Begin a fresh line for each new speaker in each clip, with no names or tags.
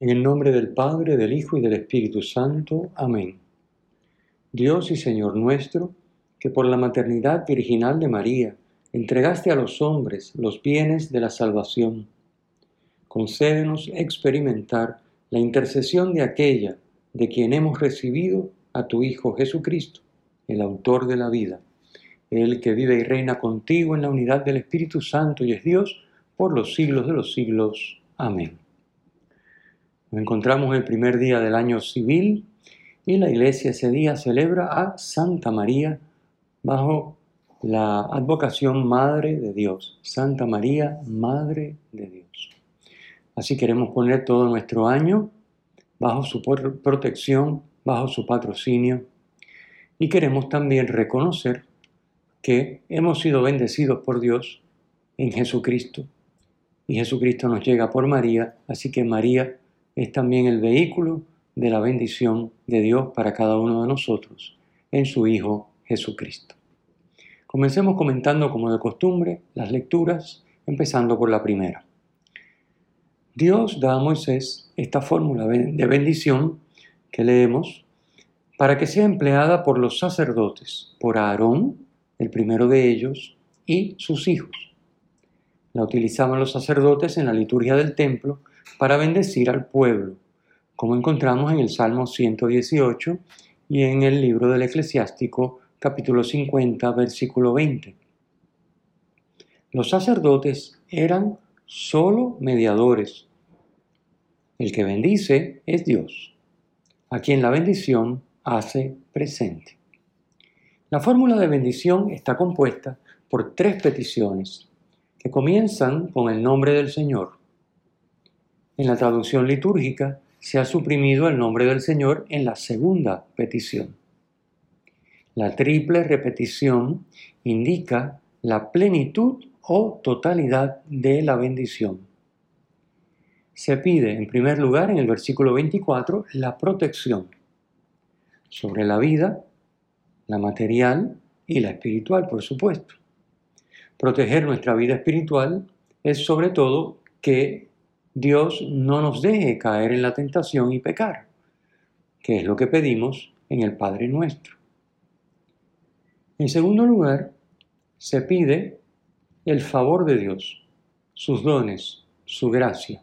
En el nombre del Padre, del Hijo y del Espíritu Santo. Amén. Dios y Señor nuestro, que por la maternidad virginal de María entregaste a los hombres los bienes de la salvación, concédenos experimentar la intercesión de aquella de quien hemos recibido a tu Hijo Jesucristo, el autor de la vida, el que vive y reina contigo en la unidad del Espíritu Santo y es Dios por los siglos de los siglos. Amén. Nos encontramos el primer día del año civil y la iglesia ese día celebra a Santa María bajo la advocación Madre de Dios. Santa María, Madre de Dios. Así queremos poner todo nuestro año bajo su protección, bajo su patrocinio y queremos también reconocer que hemos sido bendecidos por Dios en Jesucristo y Jesucristo nos llega por María, así que María es también el vehículo de la bendición de Dios para cada uno de nosotros en su Hijo Jesucristo. Comencemos comentando como de costumbre las lecturas, empezando por la primera. Dios da a Moisés esta fórmula de bendición que leemos para que sea empleada por los sacerdotes, por Aarón, el primero de ellos, y sus hijos. La utilizaban los sacerdotes en la liturgia del templo para bendecir al pueblo, como encontramos en el Salmo 118 y en el libro del Eclesiástico capítulo 50 versículo 20. Los sacerdotes eran solo mediadores. El que bendice es Dios, a quien la bendición hace presente. La fórmula de bendición está compuesta por tres peticiones que comienzan con el nombre del Señor en la traducción litúrgica se ha suprimido el nombre del Señor en la segunda petición. La triple repetición indica la plenitud o totalidad de la bendición. Se pide, en primer lugar, en el versículo 24, la protección sobre la vida, la material y la espiritual, por supuesto. Proteger nuestra vida espiritual es sobre todo que Dios no nos deje caer en la tentación y pecar, que es lo que pedimos en el Padre nuestro. En segundo lugar, se pide el favor de Dios, sus dones, su gracia.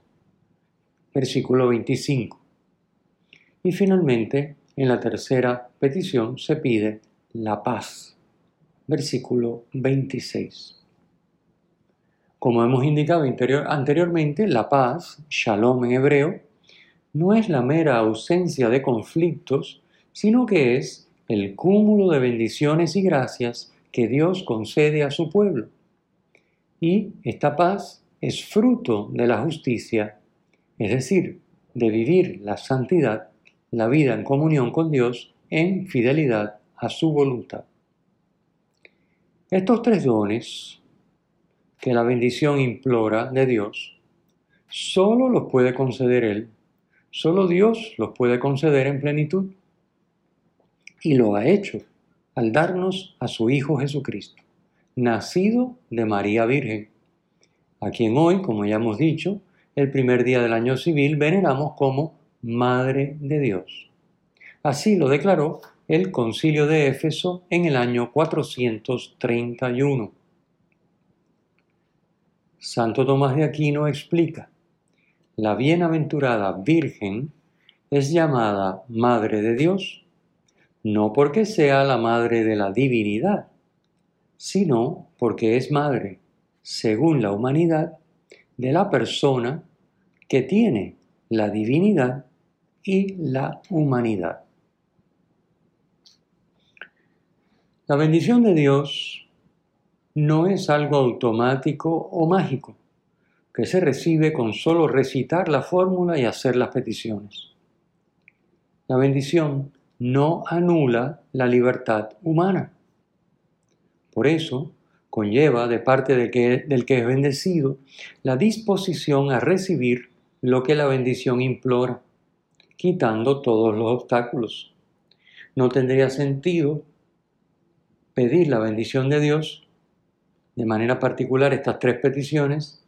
Versículo 25. Y finalmente, en la tercera petición se pide la paz. Versículo 26. Como hemos indicado anteriormente, la paz, shalom en hebreo, no es la mera ausencia de conflictos, sino que es el cúmulo de bendiciones y gracias que Dios concede a su pueblo. Y esta paz es fruto de la justicia, es decir, de vivir la santidad, la vida en comunión con Dios, en fidelidad a su voluntad. Estos tres dones, que la bendición implora de Dios, solo los puede conceder Él. Solo Dios los puede conceder en plenitud. Y lo ha hecho al darnos a su Hijo Jesucristo, nacido de María Virgen, a quien hoy, como ya hemos dicho, el primer día del año civil veneramos como Madre de Dios. Así lo declaró el concilio de Éfeso en el año 431. Santo Tomás de Aquino explica, la bienaventurada Virgen es llamada Madre de Dios, no porque sea la Madre de la divinidad, sino porque es Madre, según la humanidad, de la persona que tiene la divinidad y la humanidad. La bendición de Dios no es algo automático o mágico, que se recibe con solo recitar la fórmula y hacer las peticiones. La bendición no anula la libertad humana. Por eso, conlleva de parte del que, es bendecido la disposición a recibir lo que la bendición implora, quitando todos los obstáculos. No tendría sentido pedir la bendición de Dios, de manera particular estas tres peticiones,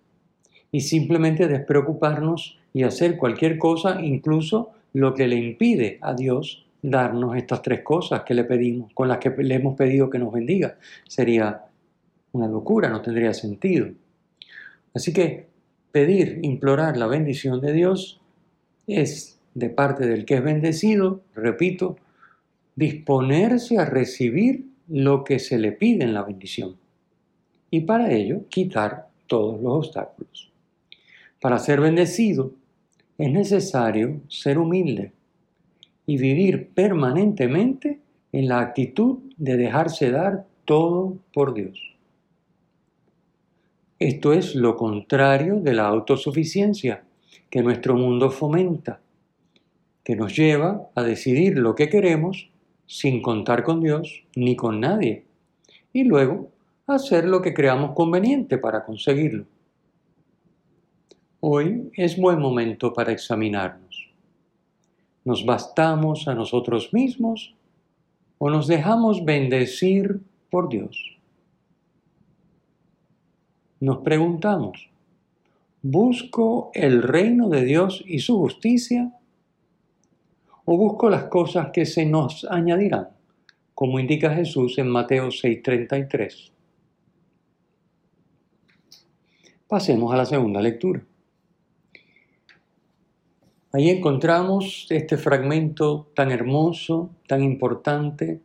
y simplemente despreocuparnos y hacer cualquier cosa, incluso lo que le impide a Dios darnos estas tres cosas que le pedimos, con las que le hemos pedido que nos bendiga. Sería una locura, no tendría sentido. Así que pedir, implorar la bendición de Dios es de parte del que es bendecido, repito, disponerse a recibir lo que se le pide en la bendición y para ello quitar todos los obstáculos. Para ser bendecido es necesario ser humilde y vivir permanentemente en la actitud de dejarse dar todo por Dios. Esto es lo contrario de la autosuficiencia que nuestro mundo fomenta, que nos lleva a decidir lo que queremos sin contar con Dios ni con nadie, y luego hacer lo que creamos conveniente para conseguirlo. Hoy es buen momento para examinarnos. ¿Nos bastamos a nosotros mismos o nos dejamos bendecir por Dios? nos preguntamos, ¿busco el reino de Dios y su justicia? ¿O busco las cosas que se nos añadirán, como indica Jesús en Mateo 6:33? Pasemos a la segunda lectura. Ahí encontramos este fragmento tan hermoso, tan importante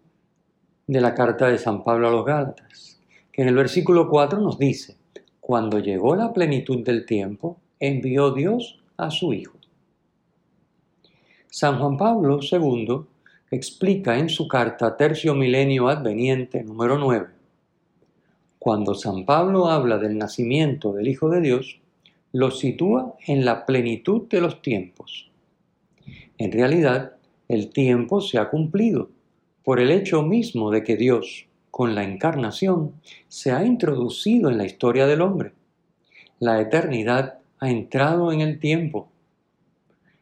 de la carta de San Pablo a los Gálatas, que en el versículo 4 nos dice, cuando llegó la plenitud del tiempo, envió Dios a su Hijo. San Juan Pablo II explica en su carta Tercio Milenio Adveniente número 9. Cuando San Pablo habla del nacimiento del Hijo de Dios, lo sitúa en la plenitud de los tiempos. En realidad, el tiempo se ha cumplido por el hecho mismo de que Dios, con la encarnación, se ha introducido en la historia del hombre. La eternidad ha entrado en el tiempo.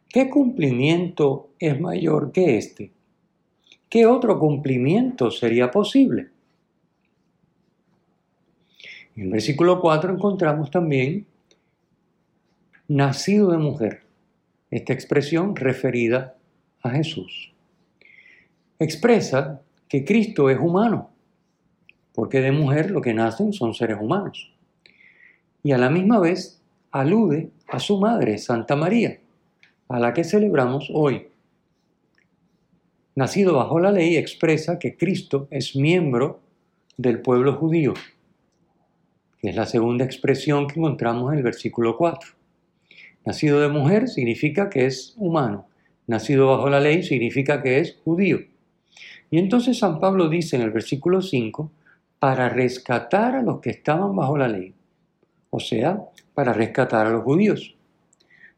¿Qué cumplimiento es mayor que este? ¿Qué otro cumplimiento sería posible? En el versículo 4 encontramos también nacido de mujer, esta expresión referida a Jesús. Expresa que Cristo es humano, porque de mujer lo que nacen son seres humanos. Y a la misma vez alude a su madre, Santa María, a la que celebramos hoy. Nacido bajo la ley expresa que Cristo es miembro del pueblo judío, es la segunda expresión que encontramos en el versículo 4. Nacido de mujer significa que es humano, nacido bajo la ley significa que es judío. Y entonces San Pablo dice en el versículo 5 para rescatar a los que estaban bajo la ley, o sea, para rescatar a los judíos.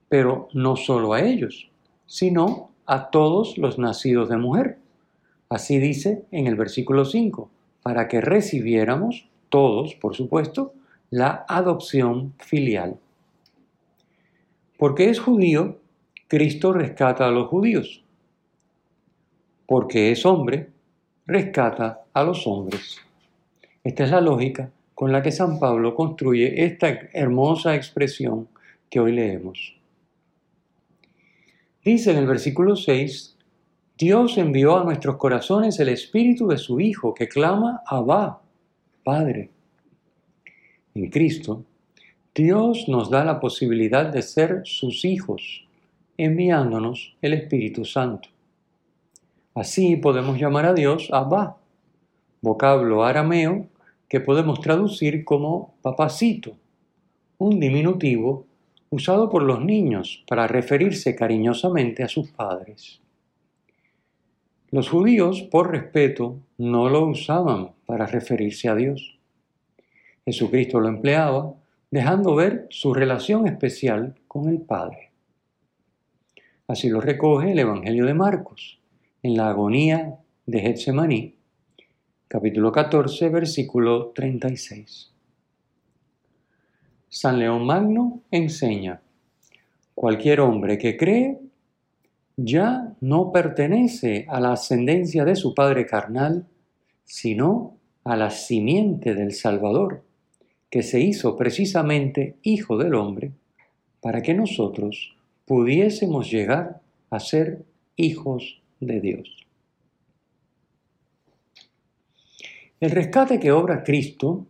Pero no solo a ellos, sino a todos los nacidos de mujer. Así dice en el versículo 5, para que recibiéramos todos, por supuesto, la adopción filial. Porque es judío, Cristo rescata a los judíos. Porque es hombre, rescata a los hombres. Esta es la lógica con la que San Pablo construye esta hermosa expresión que hoy leemos. Dice en el versículo 6, Dios envió a nuestros corazones el espíritu de su Hijo que clama Abba, Padre. En Cristo, Dios nos da la posibilidad de ser sus hijos, enviándonos el Espíritu Santo. Así podemos llamar a Dios Abba, vocablo arameo que podemos traducir como papacito, un diminutivo usado por los niños para referirse cariñosamente a sus padres. Los judíos, por respeto, no lo usaban para referirse a Dios. Jesucristo lo empleaba, dejando ver su relación especial con el Padre. Así lo recoge el Evangelio de Marcos, en la agonía de Getsemaní, capítulo 14, versículo 36. San León Magno enseña, cualquier hombre que cree ya no pertenece a la ascendencia de su padre carnal, sino a la simiente del Salvador, que se hizo precisamente Hijo del Hombre, para que nosotros pudiésemos llegar a ser hijos de Dios. El rescate que obra Cristo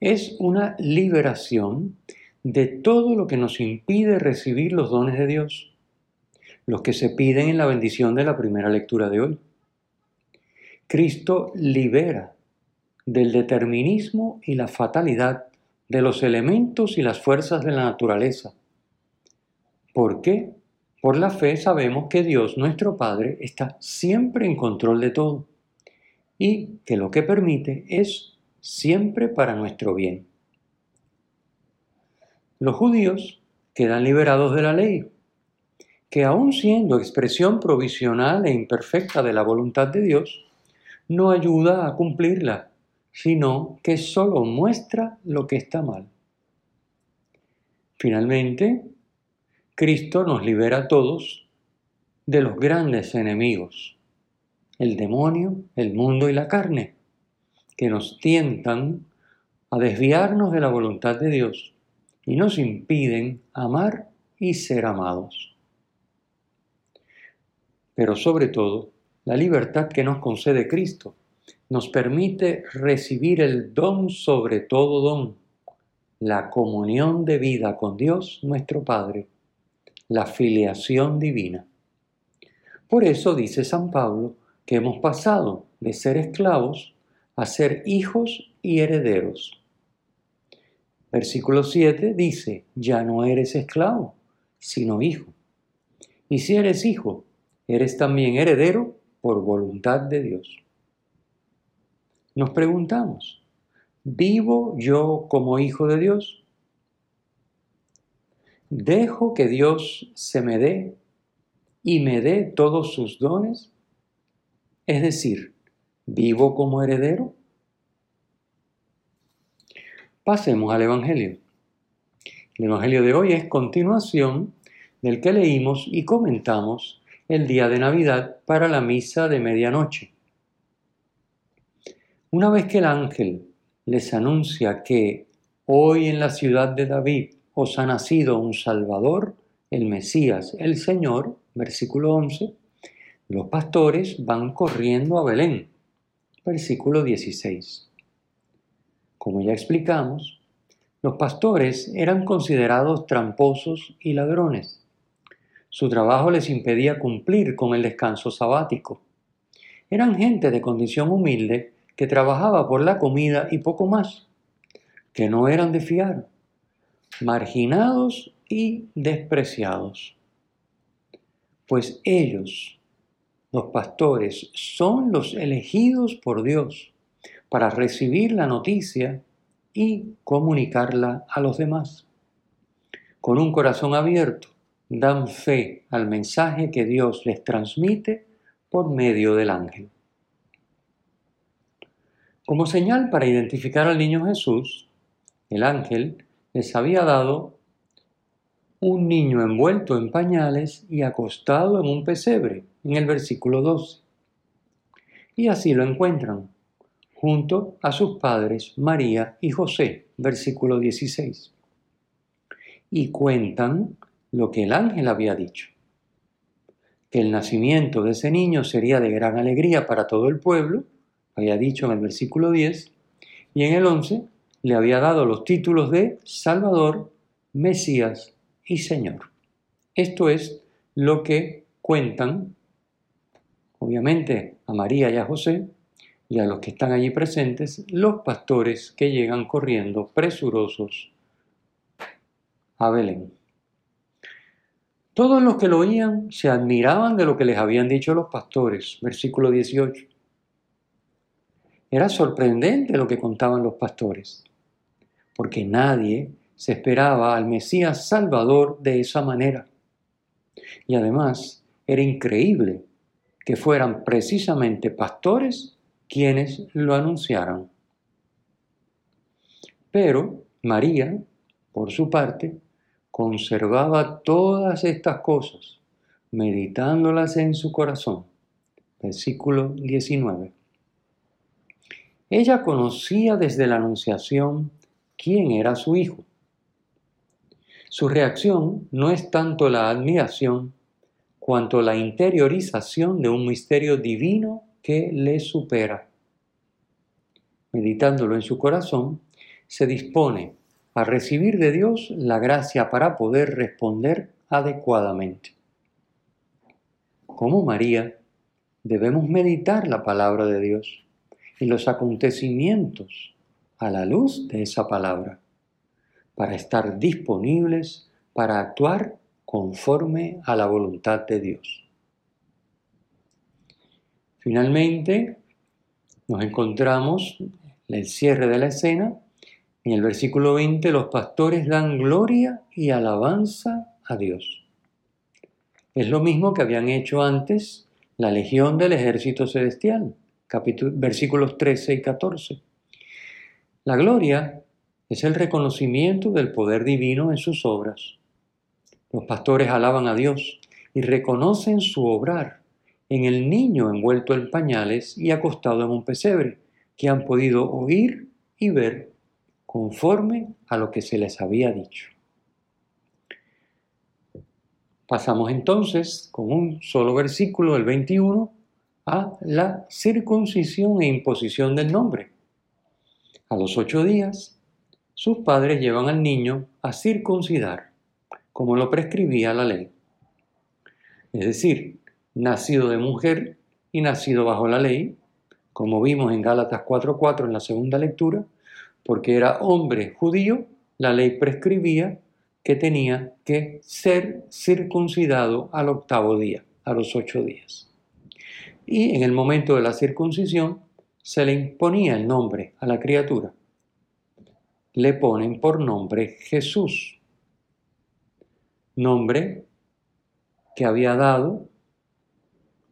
es una liberación de todo lo que nos impide recibir los dones de Dios, los que se piden en la bendición de la primera lectura de hoy. Cristo libera del determinismo y la fatalidad de los elementos y las fuerzas de la naturaleza. ¿Por qué? Por la fe sabemos que Dios, nuestro Padre, está siempre en control de todo y que lo que permite es siempre para nuestro bien. Los judíos quedan liberados de la ley, que aun siendo expresión provisional e imperfecta de la voluntad de Dios, no ayuda a cumplirla sino que solo muestra lo que está mal. Finalmente, Cristo nos libera a todos de los grandes enemigos, el demonio, el mundo y la carne, que nos tientan a desviarnos de la voluntad de Dios y nos impiden amar y ser amados. Pero sobre todo, la libertad que nos concede Cristo nos permite recibir el don sobre todo don, la comunión de vida con Dios nuestro Padre, la filiación divina. Por eso dice San Pablo que hemos pasado de ser esclavos a ser hijos y herederos. Versículo 7 dice, ya no eres esclavo, sino hijo. Y si eres hijo, eres también heredero por voluntad de Dios. Nos preguntamos, ¿vivo yo como hijo de Dios? ¿Dejo que Dios se me dé y me dé todos sus dones? Es decir, ¿vivo como heredero? Pasemos al Evangelio. El Evangelio de hoy es continuación del que leímos y comentamos el día de Navidad para la misa de medianoche. Una vez que el ángel les anuncia que hoy en la ciudad de David os ha nacido un Salvador, el Mesías, el Señor, versículo 11, los pastores van corriendo a Belén, versículo 16. Como ya explicamos, los pastores eran considerados tramposos y ladrones. Su trabajo les impedía cumplir con el descanso sabático. Eran gente de condición humilde que trabajaba por la comida y poco más, que no eran de fiar, marginados y despreciados. Pues ellos, los pastores, son los elegidos por Dios para recibir la noticia y comunicarla a los demás. Con un corazón abierto, dan fe al mensaje que Dios les transmite por medio del ángel. Como señal para identificar al niño Jesús, el ángel les había dado un niño envuelto en pañales y acostado en un pesebre, en el versículo 12. Y así lo encuentran, junto a sus padres María y José, versículo 16. Y cuentan lo que el ángel había dicho, que el nacimiento de ese niño sería de gran alegría para todo el pueblo, había dicho en el versículo 10, y en el 11 le había dado los títulos de Salvador, Mesías y Señor. Esto es lo que cuentan, obviamente, a María y a José, y a los que están allí presentes, los pastores que llegan corriendo presurosos a Belén. Todos los que lo oían se admiraban de lo que les habían dicho los pastores, versículo 18. Era sorprendente lo que contaban los pastores, porque nadie se esperaba al Mesías Salvador de esa manera. Y además era increíble que fueran precisamente pastores quienes lo anunciaran. Pero María, por su parte, conservaba todas estas cosas, meditándolas en su corazón. Versículo 19. Ella conocía desde la Anunciación quién era su hijo. Su reacción no es tanto la admiración cuanto la interiorización de un misterio divino que le supera. Meditándolo en su corazón, se dispone a recibir de Dios la gracia para poder responder adecuadamente. Como María, debemos meditar la palabra de Dios y los acontecimientos a la luz de esa palabra, para estar disponibles para actuar conforme a la voluntad de Dios. Finalmente, nos encontramos en el cierre de la escena. En el versículo 20 los pastores dan gloria y alabanza a Dios. Es lo mismo que habían hecho antes la legión del ejército celestial versículos 13 y 14. La gloria es el reconocimiento del poder divino en sus obras. Los pastores alaban a Dios y reconocen su obrar en el niño envuelto en pañales y acostado en un pesebre, que han podido oír y ver conforme a lo que se les había dicho. Pasamos entonces con un solo versículo, el 21, a la circuncisión e imposición del nombre. A los ocho días, sus padres llevan al niño a circuncidar, como lo prescribía la ley. Es decir, nacido de mujer y nacido bajo la ley, como vimos en Gálatas 4.4 en la segunda lectura, porque era hombre judío, la ley prescribía que tenía que ser circuncidado al octavo día, a los ocho días y en el momento de la circuncisión se le imponía el nombre a la criatura. Le ponen por nombre Jesús, nombre que había dado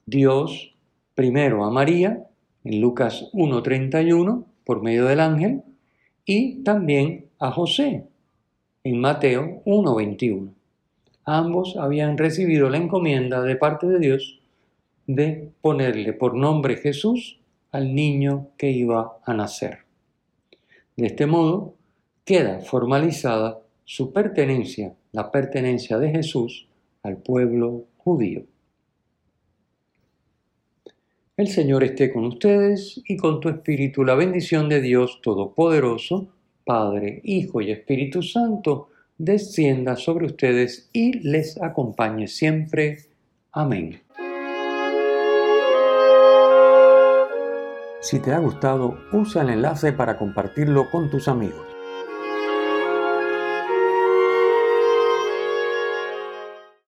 Dios primero a María en Lucas 1.31 por medio del ángel y también a José en Mateo 1.21. Ambos habían recibido la encomienda de parte de Dios de ponerle por nombre Jesús al niño que iba a nacer. De este modo, queda formalizada su pertenencia, la pertenencia de Jesús al pueblo judío. El Señor esté con ustedes y con tu espíritu. La bendición de Dios Todopoderoso, Padre, Hijo y Espíritu Santo, descienda sobre ustedes y les acompañe siempre. Amén. Si te ha gustado, usa el enlace para compartirlo con tus amigos.